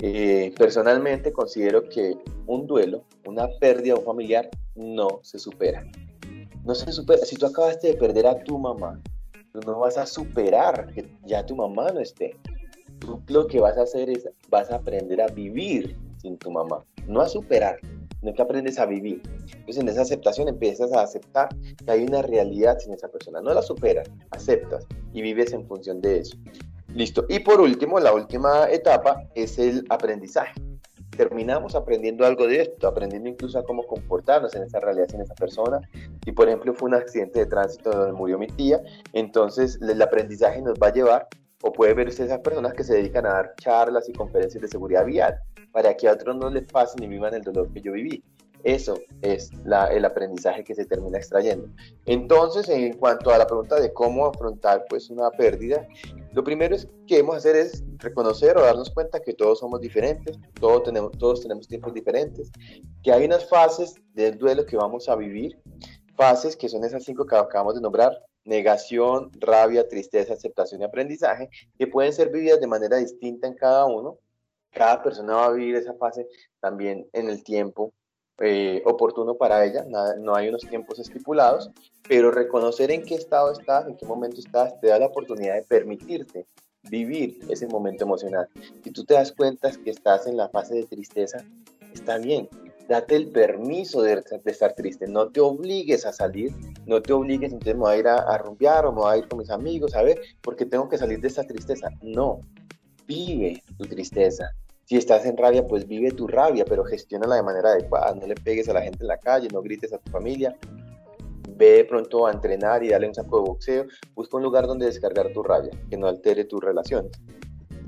eh, personalmente considero que un duelo, una pérdida de un familiar, no se supera. No se supera. Si tú acabaste de perder a tu mamá, tú no vas a superar que ya tu mamá no esté. Tú lo que vas a hacer es, vas a aprender a vivir sin tu mamá, no a superar, no que aprendes a vivir. Entonces en esa aceptación empiezas a aceptar que hay una realidad sin esa persona. No la superas, aceptas y vives en función de eso. Listo. Y por último, la última etapa es el aprendizaje. Terminamos aprendiendo algo de esto, aprendiendo incluso a cómo comportarnos en esa realidad sin esa persona. Y por ejemplo fue un accidente de tránsito donde murió mi tía, entonces el aprendizaje nos va a llevar o puede verse esas personas que se dedican a dar charlas y conferencias de seguridad vial para que a otros no les pase ni vivan el dolor que yo viví. Eso es el aprendizaje que se termina extrayendo. Entonces, en cuanto a la pregunta de cómo afrontar pues una pérdida, lo primero es que debemos hacer es reconocer o darnos cuenta que todos somos diferentes, todos tenemos, todos tenemos tiempos diferentes, que hay unas fases del duelo que vamos a vivir, fases que son esas cinco que acabamos de nombrar, negación, rabia, tristeza, aceptación y aprendizaje, que pueden ser vividas de manera distinta en cada uno. Cada persona va a vivir esa fase también en el tiempo eh, oportuno para ella, no hay unos tiempos estipulados, pero reconocer en qué estado estás, en qué momento estás, te da la oportunidad de permitirte vivir ese momento emocional. Si tú te das cuenta que estás en la fase de tristeza, está bien, date el permiso de, estar triste, no te obligues a salir, no te obligues, entonces me voy a ir a, a o me voy a ir con mis amigos, a ver, porque tengo que salir de esta tristeza. No, vive tu tristeza. Si estás en rabia, pues vive tu rabia, pero gestiónala de manera adecuada. No le pegues a la gente en la calle, no grites a tu familia. Ve pronto a entrenar y dale un saco de boxeo. Busca un lugar donde descargar tu rabia, que no altere tus relaciones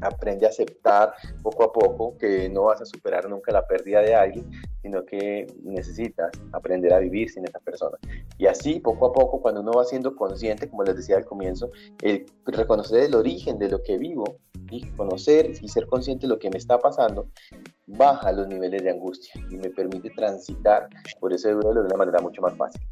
aprende a aceptar poco a poco que no vas a superar nunca la pérdida de alguien, sino que necesitas aprender a vivir sin esa persona. Y así, poco a poco, cuando uno va siendo consciente, como les decía al comienzo, el reconocer el origen de lo que vivo y conocer y ser consciente de lo que me está pasando, baja los niveles de angustia y me permite transitar por ese duelo de una manera mucho más fácil.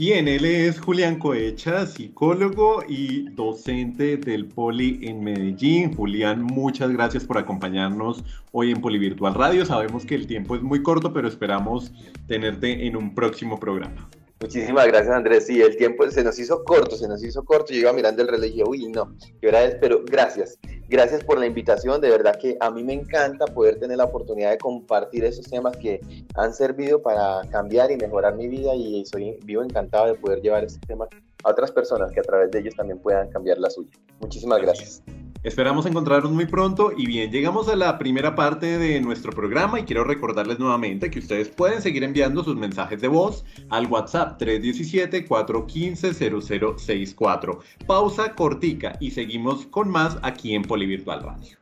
Bien, él es Julián Coecha, psicólogo y docente del Poli en Medellín. Julián, muchas gracias por acompañarnos hoy en Polivirtual Radio. Sabemos que el tiempo es muy corto, pero esperamos tenerte en un próximo programa. Muchísimas gracias, Andrés. Sí, el tiempo se nos hizo corto, se nos hizo corto. Yo iba mirando el reloj y dije, uy, no, qué hora es, pero gracias. Gracias por la invitación. De verdad que a mí me encanta poder tener la oportunidad de compartir esos temas que han servido para cambiar y mejorar mi vida y soy vivo encantado de poder llevar este tema a otras personas que a través de ellos también puedan cambiar la suya. Muchísimas gracias. Esperamos encontrarnos muy pronto y bien, llegamos a la primera parte de nuestro programa y quiero recordarles nuevamente que ustedes pueden seguir enviando sus mensajes de voz al WhatsApp 317-415-0064. Pausa cortica y seguimos con más aquí en Polivirtual Radio.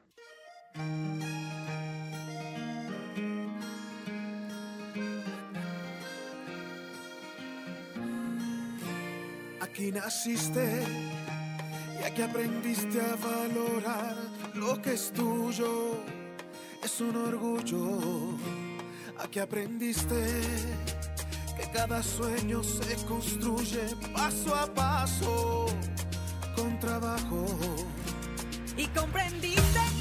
Aquí naciste ya que aprendiste a valorar lo que es tuyo, es un orgullo. Aquí aprendiste que cada sueño se construye paso a paso con trabajo. Y comprendiste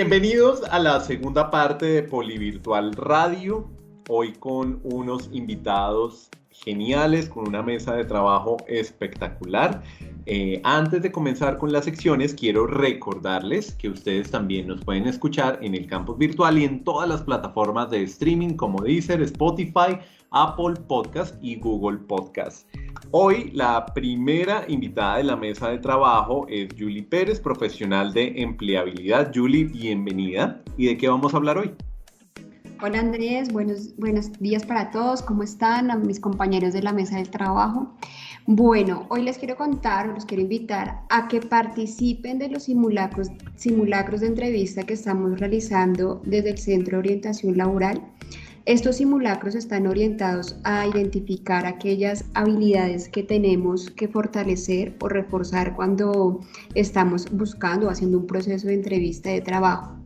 Bienvenidos a la segunda parte de Polivirtual Radio, hoy con unos invitados geniales, con una mesa de trabajo espectacular. Eh, antes de comenzar con las secciones, quiero recordarles que ustedes también nos pueden escuchar en el campus virtual y en todas las plataformas de streaming como Deezer, Spotify, Apple Podcast y Google Podcast. Hoy la primera invitada de la mesa de trabajo es Julie Pérez, profesional de empleabilidad. Julie, bienvenida. ¿Y de qué vamos a hablar hoy? Hola Andrés, buenos, buenos días para todos, ¿cómo están? Mis compañeros de la mesa del trabajo. Bueno, hoy les quiero contar, los quiero invitar a que participen de los simulacros, simulacros de entrevista que estamos realizando desde el Centro de Orientación Laboral. Estos simulacros están orientados a identificar aquellas habilidades que tenemos que fortalecer o reforzar cuando estamos buscando o haciendo un proceso de entrevista de trabajo.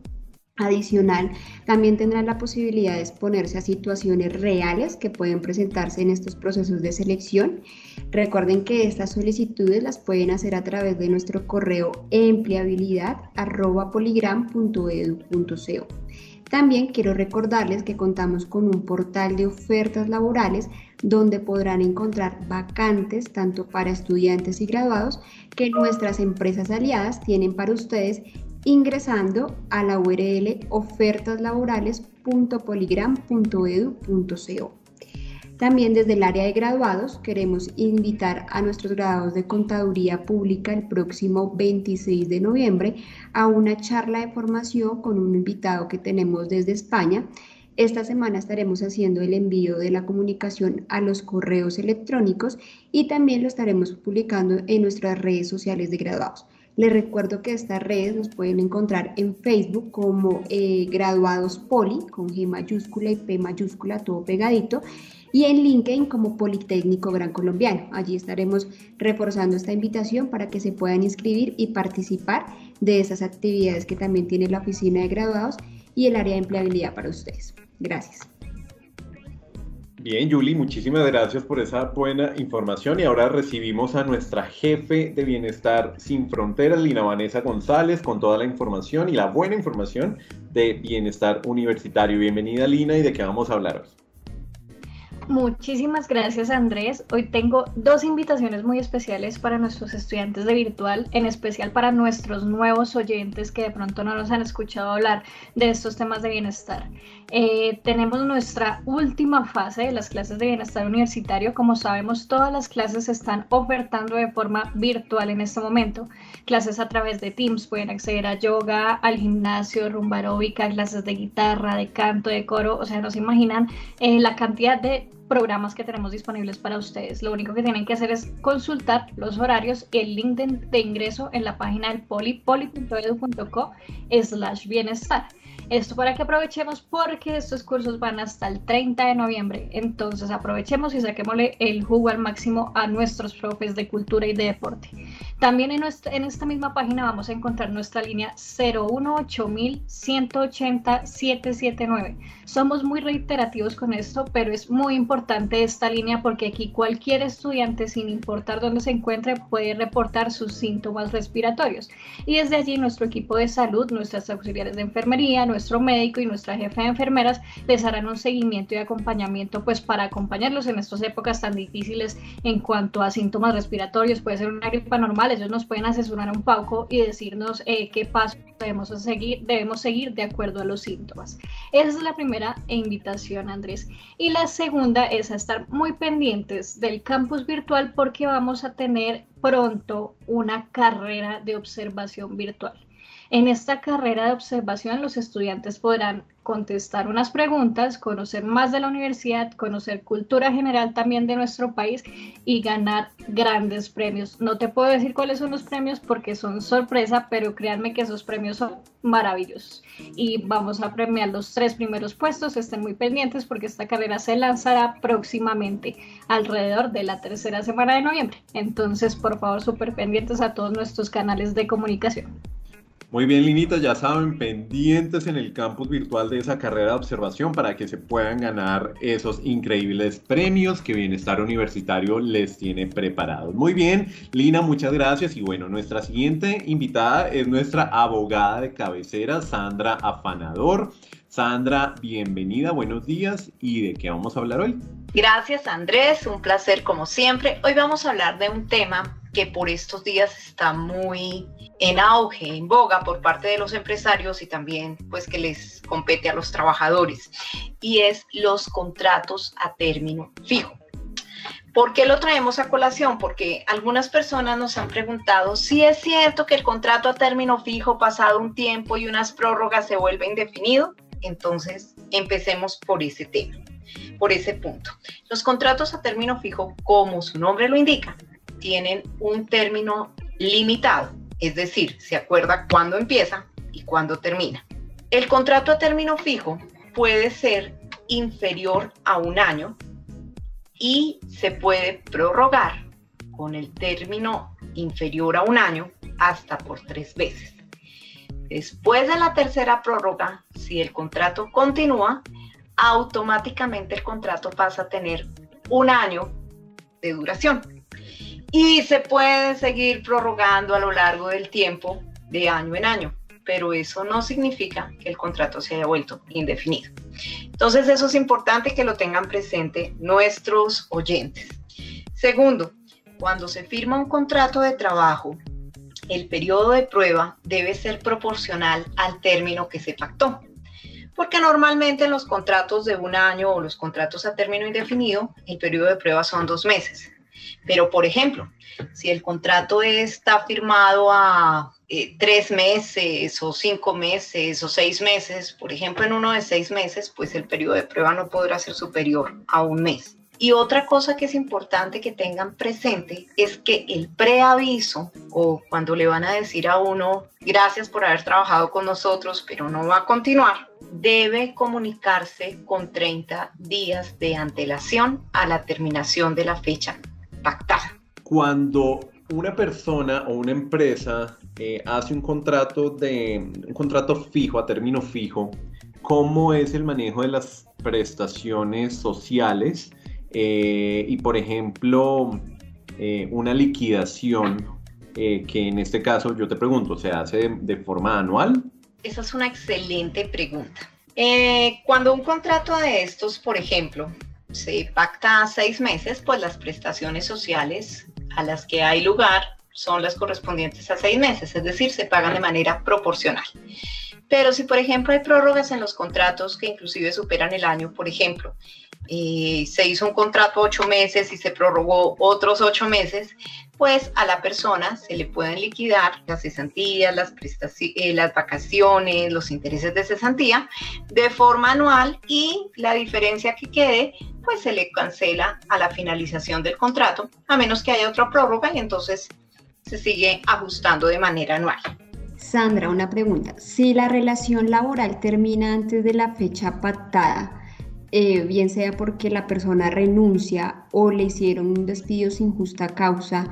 Adicional, también tendrán la posibilidad de exponerse a situaciones reales que pueden presentarse en estos procesos de selección. Recuerden que estas solicitudes las pueden hacer a través de nuestro correo empleabilidad.poligram.edu.co. También quiero recordarles que contamos con un portal de ofertas laborales donde podrán encontrar vacantes tanto para estudiantes y graduados que nuestras empresas aliadas tienen para ustedes ingresando a la URL ofertaslaborales.poligram.edu.co. También desde el área de graduados queremos invitar a nuestros graduados de Contaduría Pública el próximo 26 de noviembre a una charla de formación con un invitado que tenemos desde España. Esta semana estaremos haciendo el envío de la comunicación a los correos electrónicos y también lo estaremos publicando en nuestras redes sociales de graduados. Les recuerdo que estas redes nos pueden encontrar en Facebook como eh, Graduados Poli, con G mayúscula y P mayúscula, todo pegadito, y en LinkedIn como Politécnico Gran Colombiano. Allí estaremos reforzando esta invitación para que se puedan inscribir y participar de esas actividades que también tiene la Oficina de Graduados y el área de empleabilidad para ustedes. Gracias. Bien, Julie, muchísimas gracias por esa buena información y ahora recibimos a nuestra jefe de Bienestar Sin Fronteras, Lina Vanessa González, con toda la información y la buena información de Bienestar Universitario. Bienvenida, Lina, y de qué vamos a hablar hoy. Muchísimas gracias Andrés. Hoy tengo dos invitaciones muy especiales para nuestros estudiantes de virtual, en especial para nuestros nuevos oyentes que de pronto no nos han escuchado hablar de estos temas de bienestar. Eh, tenemos nuestra última fase de las clases de bienestar universitario. Como sabemos, todas las clases se están ofertando de forma virtual en este momento. Clases a través de Teams, pueden acceder a yoga, al gimnasio, rumba aeróbica, clases de guitarra, de canto, de coro. O sea, no se imaginan eh, la cantidad de programas que tenemos disponibles para ustedes. Lo único que tienen que hacer es consultar los horarios y el link de, ingreso en la página del poli, poli.edu.co slash bienestar. Esto para que aprovechemos porque estos cursos van hasta el 30 de noviembre. Entonces aprovechemos y saquémosle el jugo al máximo a nuestros profes de cultura y de deporte. También en, nuestra, en esta misma página vamos a encontrar nuestra línea 018-180-779. Somos muy reiterativos con esto, pero es muy importante esta línea porque aquí cualquier estudiante, sin importar dónde se encuentre, puede reportar sus síntomas respiratorios. Y desde allí nuestro equipo de salud, nuestras auxiliares de enfermería, nuestro médico y nuestra jefa de enfermeras les harán un seguimiento y acompañamiento pues para acompañarlos en estas épocas tan difíciles en cuanto a síntomas respiratorios. Puede ser una gripa normal, ellos nos pueden asesorar un poco y decirnos eh, qué paso debemos seguir, debemos seguir de acuerdo a los síntomas. Esa es la primera invitación, Andrés. Y la segunda es a estar muy pendientes del campus virtual porque vamos a tener pronto una carrera de observación virtual. En esta carrera de observación los estudiantes podrán contestar unas preguntas, conocer más de la universidad, conocer cultura general también de nuestro país y ganar grandes premios. No te puedo decir cuáles son los premios porque son sorpresa, pero créanme que esos premios son maravillosos. Y vamos a premiar los tres primeros puestos, estén muy pendientes porque esta carrera se lanzará próximamente alrededor de la tercera semana de noviembre. Entonces, por favor, súper pendientes a todos nuestros canales de comunicación. Muy bien, Linita, ya saben, pendientes en el campus virtual de esa carrera de observación para que se puedan ganar esos increíbles premios que Bienestar Universitario les tiene preparados. Muy bien, Lina, muchas gracias. Y bueno, nuestra siguiente invitada es nuestra abogada de cabecera, Sandra Afanador. Sandra, bienvenida, buenos días. ¿Y de qué vamos a hablar hoy? Gracias, Andrés, un placer como siempre. Hoy vamos a hablar de un tema que por estos días está muy en auge, en boga por parte de los empresarios y también pues que les compete a los trabajadores y es los contratos a término fijo. ¿Por qué lo traemos a colación? Porque algunas personas nos han preguntado si es cierto que el contrato a término fijo pasado un tiempo y unas prórrogas se vuelve indefinido. Entonces, empecemos por ese tema, por ese punto. Los contratos a término fijo, como su nombre lo indica, tienen un término limitado es decir, se acuerda cuándo empieza y cuándo termina. El contrato a término fijo puede ser inferior a un año y se puede prorrogar con el término inferior a un año hasta por tres veces. Después de la tercera prórroga, si el contrato continúa, automáticamente el contrato pasa a tener un año de duración y se puede seguir prorrogando a lo largo del tiempo de año en año, pero eso no significa que el contrato se haya vuelto indefinido. Entonces eso es importante que lo tengan presente nuestros oyentes. Segundo, cuando se firma un contrato de trabajo, el periodo de prueba debe ser proporcional al término que se pactó. Porque normalmente en los contratos de un año o los contratos a término indefinido, el periodo de prueba son dos meses. Pero, por ejemplo, si el contrato está firmado a eh, tres meses o cinco meses o seis meses, por ejemplo, en uno de seis meses, pues el periodo de prueba no podrá ser superior a un mes. Y otra cosa que es importante que tengan presente es que el preaviso o cuando le van a decir a uno gracias por haber trabajado con nosotros, pero no va a continuar, debe comunicarse con 30 días de antelación a la terminación de la fecha pactada. Cuando una persona o una empresa eh, hace un contrato de un contrato fijo a término fijo, ¿cómo es el manejo de las prestaciones sociales? Eh, y por ejemplo, eh, una liquidación que en este caso yo te pregunto, ¿se hace de, forma anual? Esa es una excelente pregunta. cuando un contrato de estos, por ejemplo, se pacta seis meses, pues las prestaciones sociales a las que hay lugar son las correspondientes a seis meses, es decir, se pagan de manera proporcional. Pero si, por ejemplo, hay prórrogas en los contratos que inclusive superan el año, por ejemplo, se hizo un contrato ocho meses y se prorrogó otros ocho meses, pues a la persona se le pueden liquidar las cesantías, las, eh, las vacaciones, los intereses de cesantía de forma anual y la diferencia que quede, pues se le cancela a la finalización del contrato, a menos que haya otra prórroga y entonces se sigue ajustando de manera anual. Sandra, una pregunta. Si la relación laboral termina antes de la fecha pactada, eh, bien sea porque la persona renuncia o le hicieron un despido sin justa causa,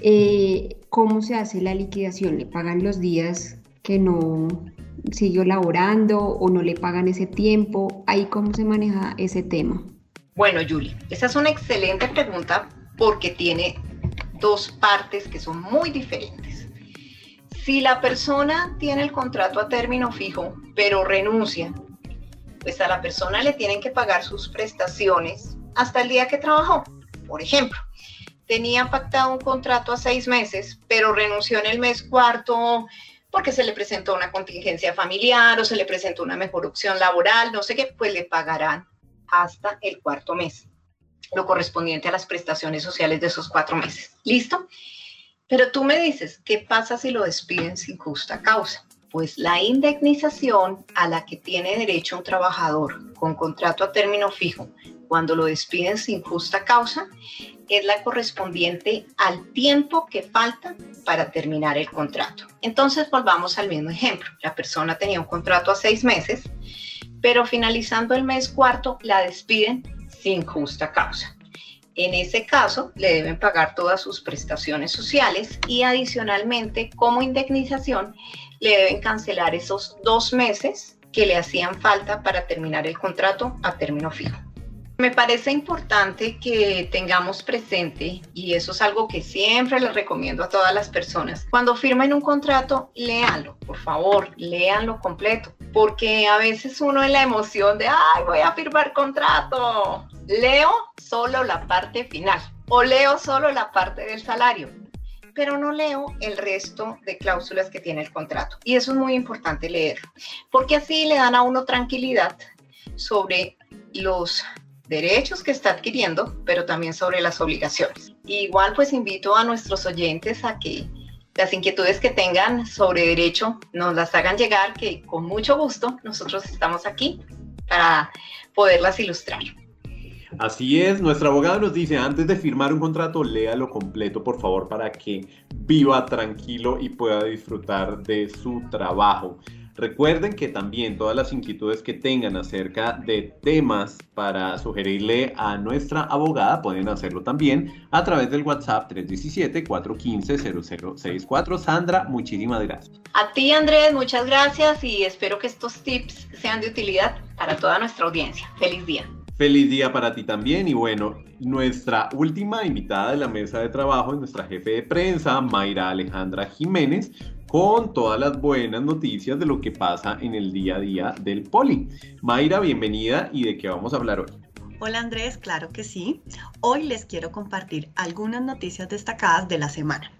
eh, ¿cómo se hace la liquidación? ¿Le pagan los días que no siguió laborando o no le pagan ese tiempo? ¿Ahí cómo se maneja ese tema? Bueno, Julie, esa es una excelente pregunta porque tiene dos partes que son muy diferentes. Si la persona tiene el contrato a término fijo, pero renuncia pues a la persona le tienen que pagar sus prestaciones hasta el día que trabajó. Por ejemplo, tenía pactado un contrato a seis meses, pero renunció en el mes cuarto porque se le presentó una contingencia familiar o se le presentó una mejor opción laboral, no sé qué, pues le pagarán hasta el cuarto mes, lo correspondiente a las prestaciones sociales de esos cuatro meses. ¿Listo? Pero tú me dices, ¿qué pasa si lo despiden sin justa causa? Pues la indemnización a la que tiene derecho un trabajador con contrato a término fijo cuando lo despiden sin justa causa es la correspondiente al tiempo que falta para terminar el contrato. Entonces volvamos al mismo ejemplo. La persona tenía un contrato a seis meses, pero finalizando el mes cuarto la despiden sin justa causa. En ese caso, le deben pagar todas sus prestaciones sociales y adicionalmente, como indemnización, le deben cancelar esos dos meses que le hacían falta para terminar el contrato a término fijo. Me parece importante que tengamos presente, y eso es algo que siempre les recomiendo a todas las personas, cuando firmen un contrato, léanlo, por favor, léanlo completo, porque a veces uno en la emoción de, ay, voy a firmar contrato, leo solo la parte final o leo solo la parte del salario pero no leo el resto de cláusulas que tiene el contrato. Y eso es muy importante leer, porque así le dan a uno tranquilidad sobre los derechos que está adquiriendo, pero también sobre las obligaciones. igual pues invito a nuestros oyentes a que las inquietudes que tengan sobre derecho nos las hagan llegar, que con mucho gusto nosotros estamos aquí para poderlas ilustrar. Así es, nuestra abogada nos dice, antes de firmar un contrato, léalo completo, por favor, para que viva tranquilo y pueda disfrutar de su trabajo. Recuerden que también todas las inquietudes que tengan acerca de temas para sugerirle a nuestra abogada pueden hacerlo también a través del WhatsApp 317-415-0064. Sandra, muchísimas gracias. A ti, Andrés, muchas gracias y espero que estos tips sean de utilidad para toda nuestra audiencia. Feliz día. Feliz día para ti también y bueno, nuestra última invitada de la mesa de trabajo es nuestra jefe de prensa, Mayra Alejandra Jiménez, con todas las buenas noticias de lo que pasa en el día a día del Poli. Mayra, bienvenida y de qué vamos a hablar hoy. Hola Andrés, claro que sí. Hoy les quiero compartir algunas noticias destacadas de la semana,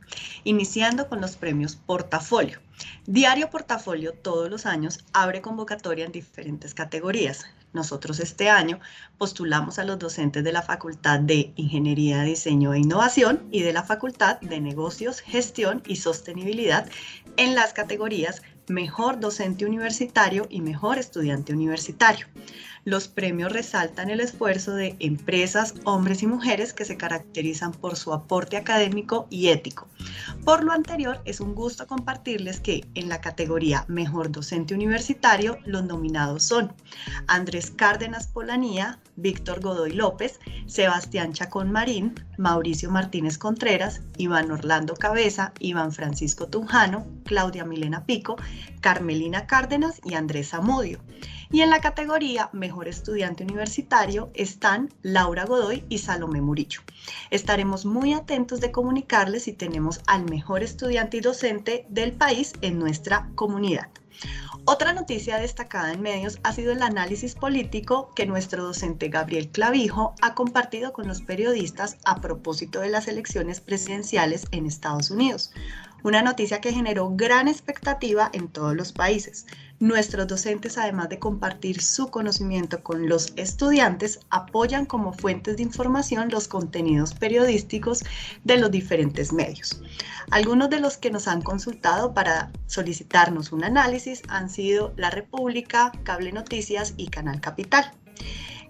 iniciando con los premios Portafolio. Diario Portafolio todos los años abre convocatoria en diferentes categorías, nosotros este año postulamos a los docentes de la Facultad de Ingeniería, Diseño e Innovación y de la Facultad de Negocios, Gestión y Sostenibilidad en las categorías Mejor Docente Universitario y Mejor Estudiante Universitario. Los premios resaltan el esfuerzo de empresas, hombres y mujeres que se caracterizan por su aporte académico y ético. Por lo anterior, es un gusto compartirles que en la categoría Mejor Docente Universitario los nominados son Andrés Cárdenas Polanía, Víctor Godoy López, Sebastián Chacón Marín, Mauricio Martínez Contreras, Iván Orlando Cabeza, Iván Francisco Tunjano, Claudia Milena Pico, Carmelina Cárdenas y Andrés Amodio. Y en la categoría Mejor Estudiante Universitario están Laura Godoy y Salomé Murillo. Estaremos muy atentos de comunicarles si tenemos al mejor estudiante y docente del país en nuestra comunidad. Otra noticia destacada en medios ha sido el análisis político que nuestro docente Gabriel Clavijo ha compartido con los periodistas a propósito de las elecciones presidenciales en Estados Unidos. una noticia que generó gran expectativa en todos los países. Nuestros docentes, además de compartir su conocimiento con los estudiantes, apoyan como fuentes de información los contenidos periodísticos de los diferentes medios. Algunos de los que nos han consultado para solicitarnos un análisis han sido La República, Cable Noticias y Canal Capital.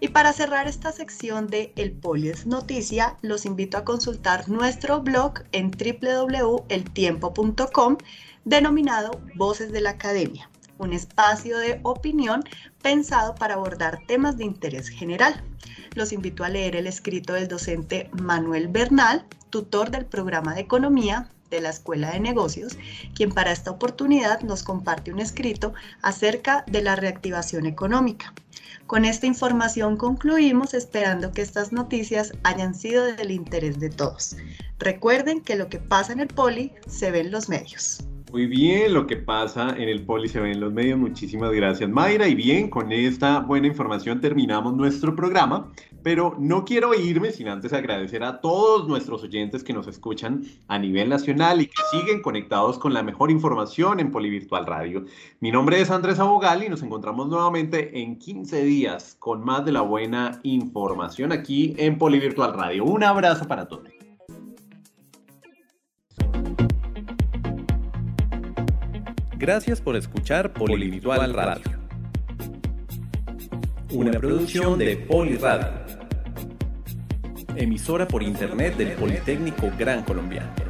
Y para cerrar esta sección de El Polies Noticia, los invito a consultar nuestro blog en www.eltiempo.com denominado Voces de la Academia, un espacio de opinión pensado para abordar temas de interés general. Los invito a leer el escrito del docente Manuel Bernal, tutor del programa de Economía de la Escuela de Negocios, quien para esta oportunidad nos comparte un escrito acerca de la reactivación económica. Con esta información concluimos esperando que estas noticias hayan sido del interés de todos. Recuerden que lo que pasa en el poli se ve en los medios. Muy bien, lo que pasa en el Poli se ve en los medios. Muchísimas gracias, Mayra. Y bien, con esta buena información terminamos nuestro programa. Pero no quiero irme sin antes agradecer a todos nuestros oyentes que nos escuchan a nivel nacional y que siguen conectados con la mejor información en Polivirtual Radio. Mi nombre es Andrés Abogal y nos encontramos nuevamente en 15 días con más de la buena información aquí en Polivirtual Radio. Un abrazo para todos. Gracias por escuchar Polivirtual Radio. Una producción de Poliradio. Emisora por internet del Politécnico Gran Colombiano.